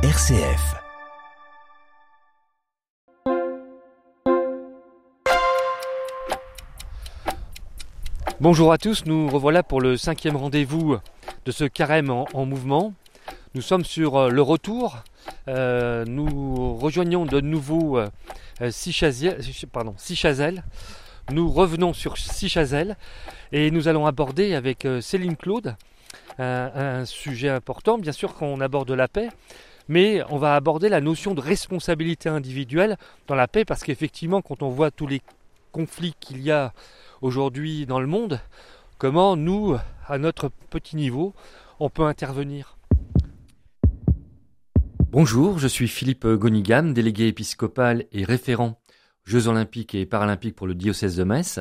RCF. Bonjour à tous, nous revoilà pour le cinquième rendez-vous de ce carême en, en mouvement. Nous sommes sur euh, le retour. Euh, nous rejoignons de nouveau euh, pardon, Sichazel. Nous revenons sur Sichazel et nous allons aborder avec euh, Céline Claude un, un sujet important. Bien sûr qu'on aborde la paix, mais on va aborder la notion de responsabilité individuelle dans la paix parce qu'effectivement, quand on voit tous les conflits qu'il y a aujourd'hui dans le monde, comment nous, à notre petit niveau, on peut intervenir? Bonjour, je suis Philippe Gonigam, délégué épiscopal et référent Jeux olympiques et paralympiques pour le diocèse de Metz.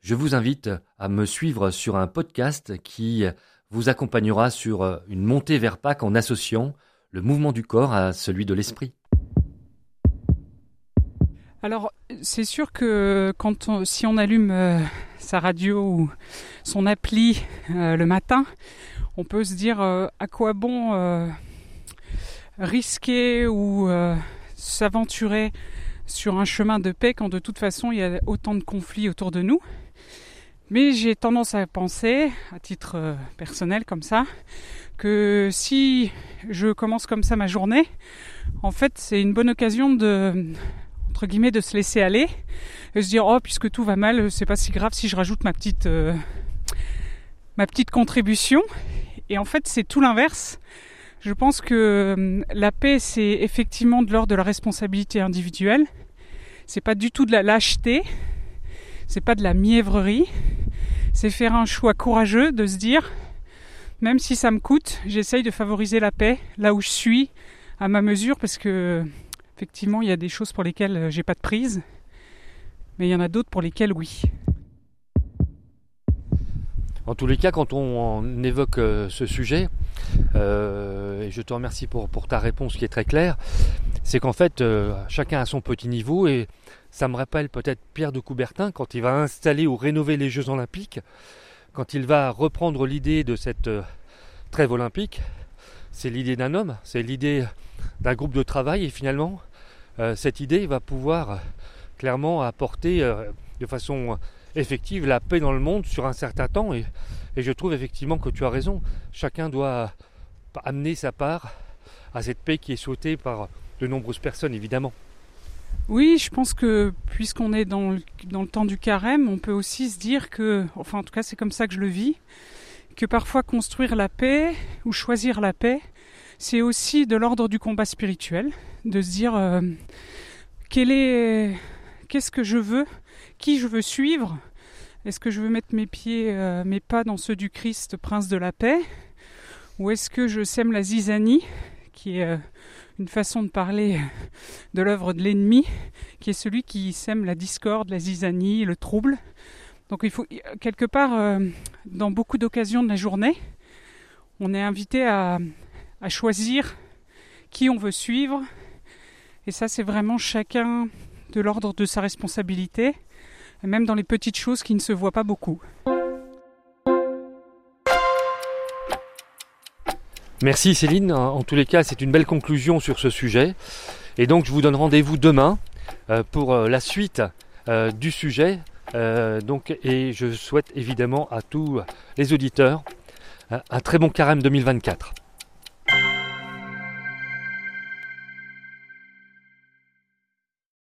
Je vous invite à me suivre sur un podcast qui vous accompagnera sur une montée vers Pâques en associant le mouvement du corps à celui de l'esprit. Alors, c'est sûr que quand on, si on allume euh, sa radio ou son appli euh, le matin, on peut se dire euh, à quoi bon risquer ou s'aventurer sur un chemin de paix quand de toute façon il y a autant de conflits autour de nous. Mais j'ai tendance à penser, à titre personnel comme ça, que si je commence comme ça ma journée, en fait c'est une bonne occasion de entre guillemets de se laisser aller et se dire oh puisque tout va mal c'est pas si grave si je rajoute ma petite euh, ma petite contribution. Et en fait c'est tout l'inverse. Je pense que euh, la paix c'est effectivement de l'ordre de la responsabilité individuelle. C'est pas du tout de la lâcheté. C'est pas de la mièvrerie. C'est faire un choix courageux de se dire même si ça me coûte j'essaye de favoriser la paix là où je suis à ma mesure parce que Effectivement, il y a des choses pour lesquelles euh, j'ai pas de prise, mais il y en a d'autres pour lesquelles oui. En tous les cas, quand on évoque euh, ce sujet, euh, et je te remercie pour, ta réponse qui est très claire, c'est qu'en fait, chacun a son petit niveau et ça me rappelle peut-être Pierre de Coubertin quand il va installer ou rénover les Jeux Olympiques, quand il va reprendre l'idée de cette euh, trêve olympique, c'est l'idée d'un homme, c'est l'idée d'un groupe de travail et finalement, euh, cette idée va pouvoir euh, clairement apporter de façon effective la paix dans le monde sur un certain temps et, je trouve effectivement que tu as raison. Chacun doit amener sa part à cette paix qui est souhaitée par de nombreuses personnes évidemment. Oui, je pense que puisqu'on est dans le, dans le temps du carême, on peut aussi se dire que, enfin en tout cas c'est comme ça que je le vis, que parfois construire la paix ou choisir la paix, c'est aussi de l'ordre du combat spirituel, de se dire euh, quel est, qu'est-ce que je veux, qui je veux suivre, est-ce que je veux mettre mes pieds, euh, mes pas dans ceux du Christ, Prince de la paix, ou est-ce que je sème la zizanie, qui est euh, une façon de parler de l'œuvre de l'ennemi, qui est celui qui sème la discorde, la zizanie, le trouble. Donc il faut quelque part, euh, dans beaucoup d'occasions de la journée, on est invité à, à choisir qui on veut suivre. Et ça, c'est vraiment chacun de l'ordre de sa responsabilité, même dans les petites choses qui ne se voient pas beaucoup. Merci Céline, en tous les cas c'est une belle conclusion sur ce sujet. Et donc je vous donne rendez-vous demain euh, pour euh, la suite euh, du sujet. Donc, et je souhaite évidemment à tous les auditeurs un très bon carême 2024.